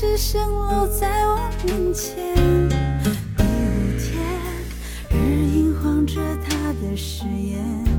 只剩落在我面前。第五天日影晃着他的誓言。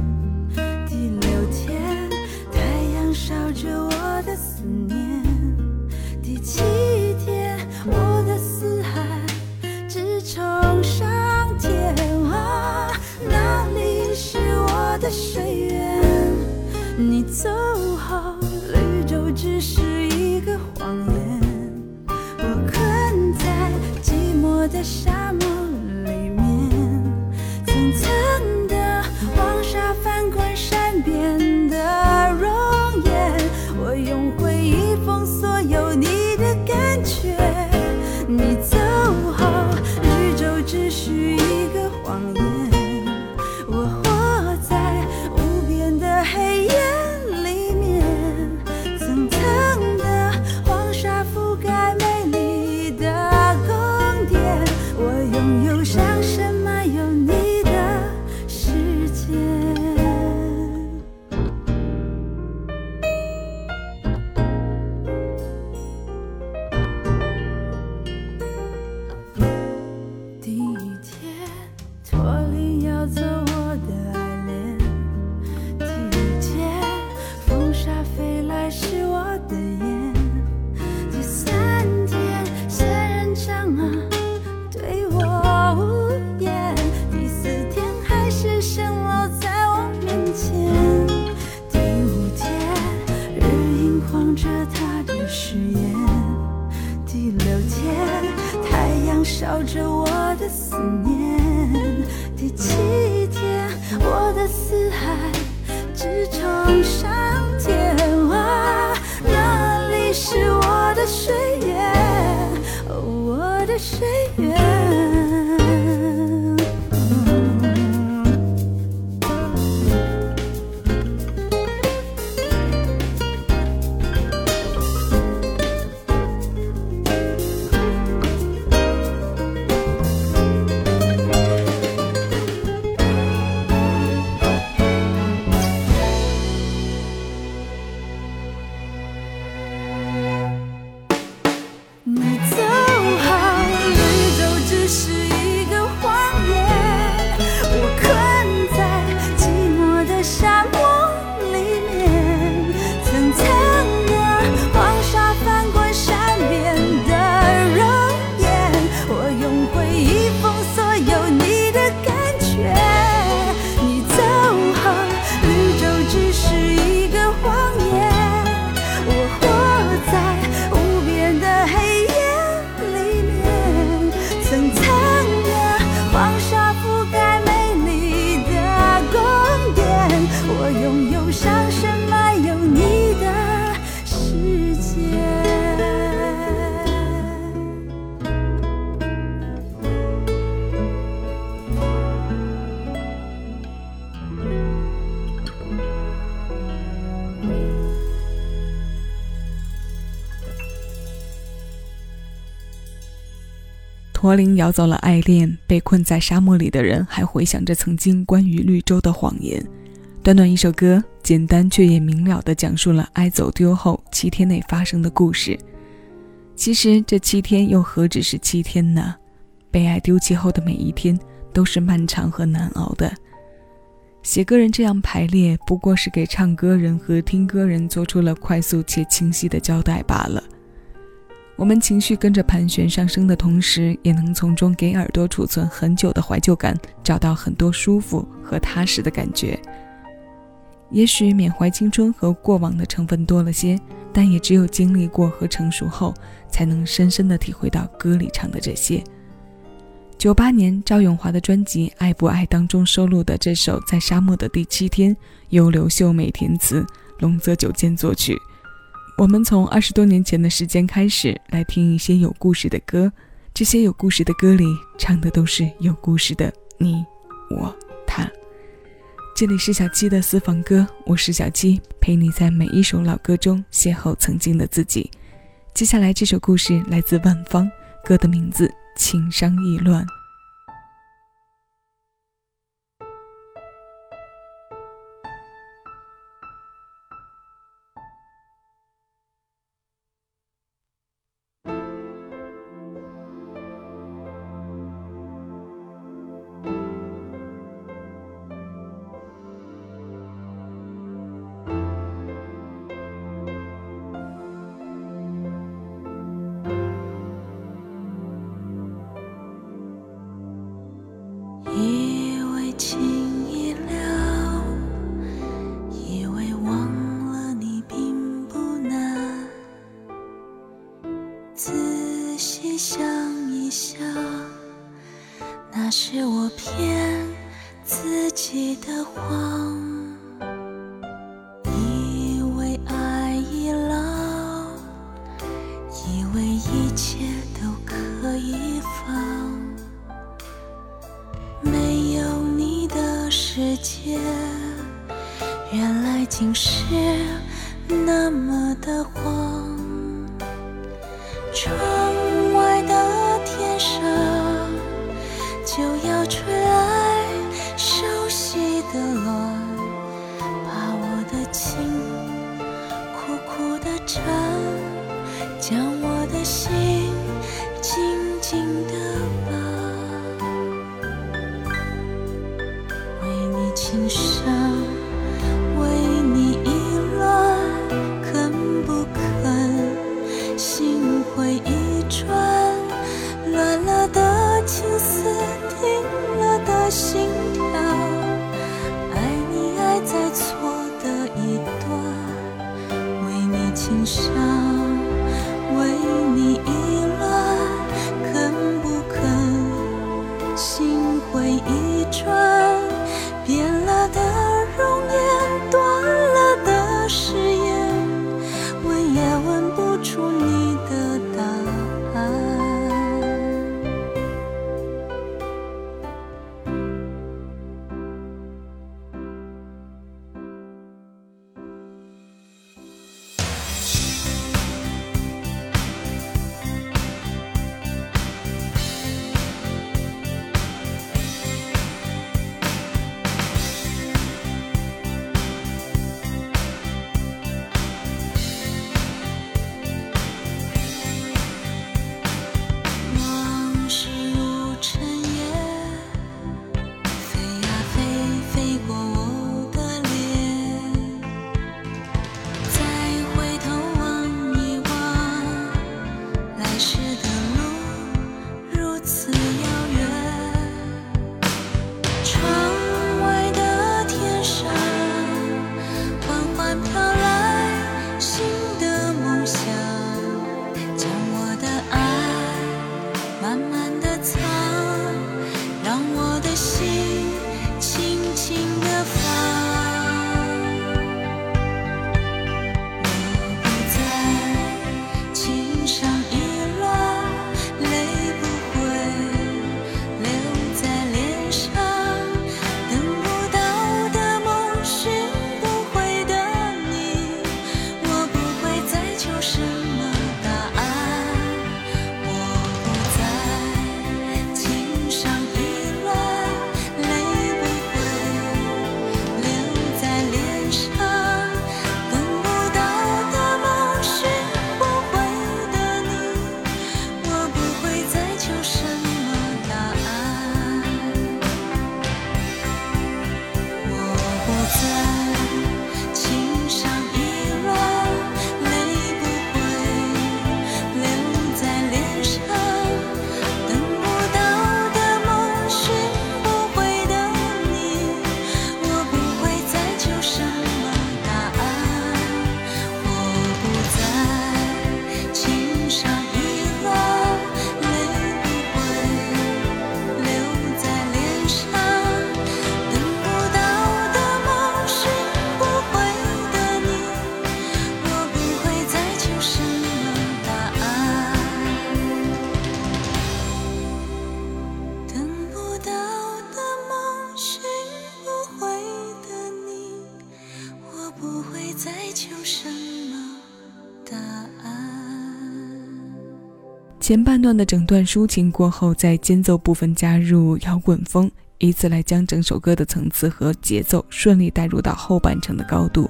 驼铃摇走了爱恋，被困在沙漠里的人还回想着曾经关于绿洲的谎言。短短一首歌，简单却也明了地讲述了爱走丢后七天内发生的故事。其实这七天又何止是七天呢？被爱丢弃后的每一天都是漫长和难熬的。写歌人这样排列，不过是给唱歌人和听歌人做出了快速且清晰的交代罢了。我们情绪跟着盘旋上升的同时，也能从中给耳朵储存很久的怀旧感，找到很多舒服和踏实的感觉。也许缅怀青春和过往的成分多了些，但也只有经历过和成熟后，才能深深的体会到歌里唱的这些。九八年赵咏华的专辑《爱不爱》当中收录的这首《在沙漠的第七天》，由刘秀美填词，龙泽久健作曲。我们从二十多年前的时间开始来听一些有故事的歌，这些有故事的歌里唱的都是有故事的你、我、他。这里是小七的私房歌，我是小七，陪你在每一首老歌中邂逅曾经的自己。接下来这首故事来自万芳，歌的名字《情伤意乱》。原来竟是那么的慌。窗外的天上就要吹来熟悉的前半段的整段抒情过后，在间奏部分加入摇滚风，以此来将整首歌的层次和节奏顺利带入到后半程的高度。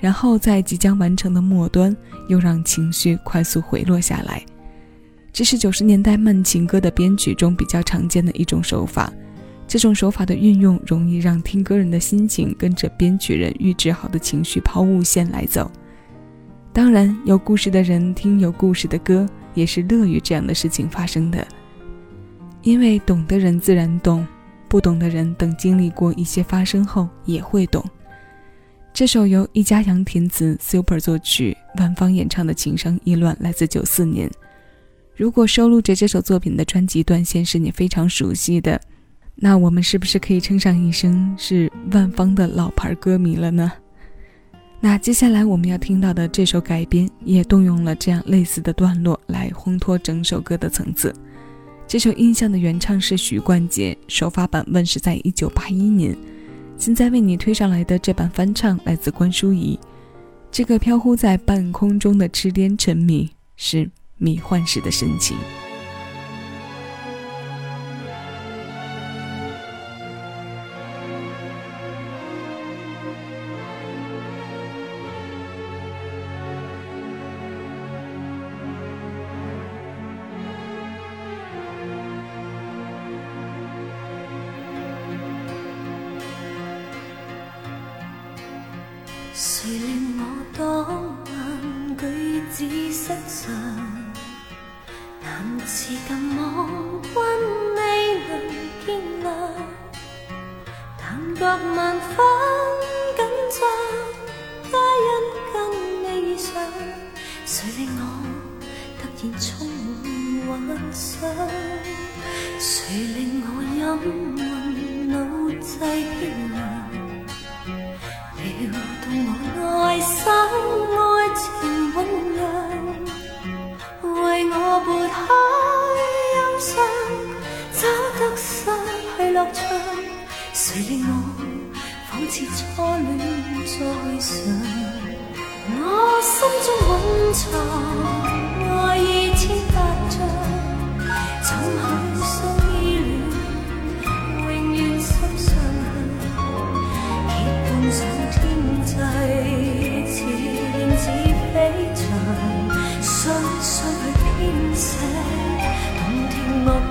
然后在即将完成的末端，又让情绪快速回落下来。这是九十年代慢情歌的编曲中比较常见的一种手法。这种手法的运用，容易让听歌人的心情跟着编曲人预制好的情绪抛物线来走。当然，有故事的人听有故事的歌，也是乐于这样的事情发生的。因为懂的人自然懂，不懂的人等经历过一些发生后也会懂。这首由一家阳填词，Super 作曲，万芳演唱的《情伤意乱》来自九四年。如果收录着这首作品的专辑断线是你非常熟悉的，那我们是不是可以称上一声是万芳的老牌歌迷了呢？那接下来我们要听到的这首改编也动用了这样类似的段落来烘托整首歌的层次。这首《印象》的原唱是许冠杰，首发版问世在一九八一年。现在为你推上来的这版翻唱来自关淑怡，这个飘忽在半空中的痴癫沉迷是。迷幻时的深情。撩动我内心爱情酝酿，为我拨开忧伤，找得心去。乐趣，谁令我仿似初恋再上？我心中蘊藏爱意千百丈，怎去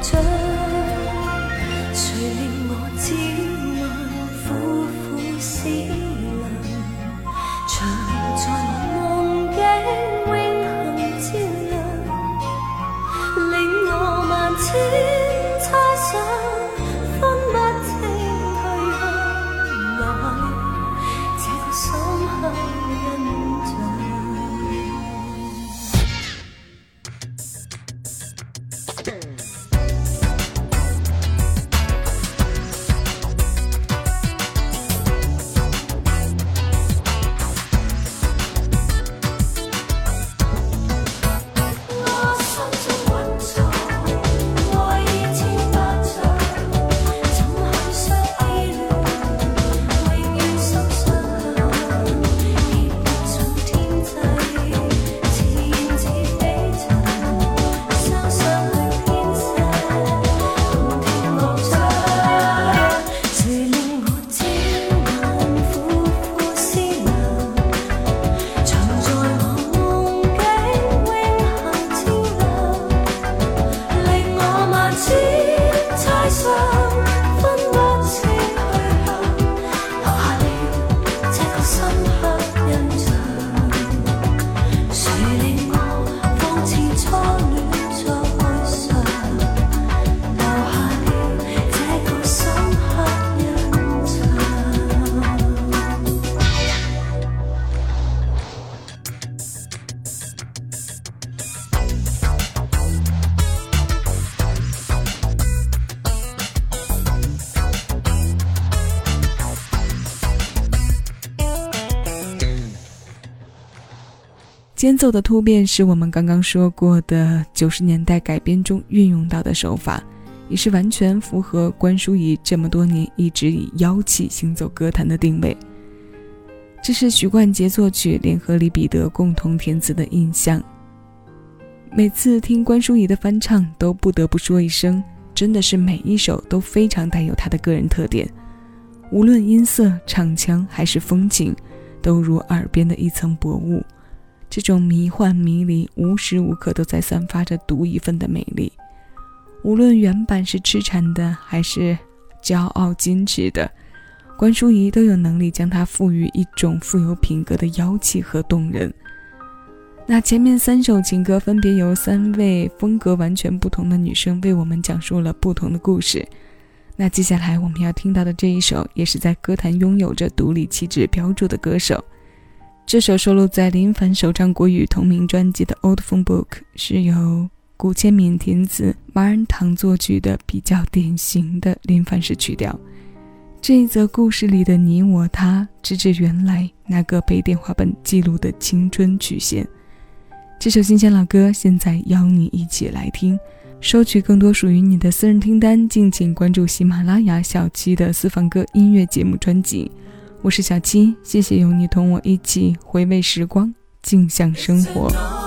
听间奏的突变是我们刚刚说过的九十年代改编中运用到的手法，也是完全符合关淑怡这么多年一直以妖气行走歌坛的定位。这是许冠杰作曲，联合李彼得共同填词的印象。每次听关淑怡的翻唱，都不得不说一声，真的是每一首都非常带有她的个人特点，无论音色、唱腔还是风情，都如耳边的一层薄雾。这种迷幻迷离，无时无刻都在散发着独一份的美丽。无论原版是痴缠的，还是骄傲矜持的，关淑怡都有能力将它赋予一种富有品格的妖气和动人。那前面三首情歌分别由三位风格完全不同的女生为我们讲述了不同的故事。那接下来我们要听到的这一首，也是在歌坛拥有着独立气质标注的歌手。这首收录在林凡首张国语同名专辑的《Old Phone Book》，是由古千敏填词，马仁堂作曲的比较典型的林凡式曲调。这一则故事里的你我他，直指原来那个被电话本记录的青春曲线。这首新鲜老歌，现在邀你一起来听。收取更多属于你的私人听单，敬请关注喜马拉雅小七的私房歌音乐节目专辑。我是小七，谢谢有你同我一起回味时光，静享生活。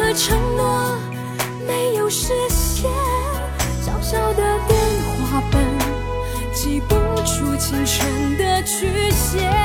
的承诺没有实现小小的电话本记不住青春的曲线。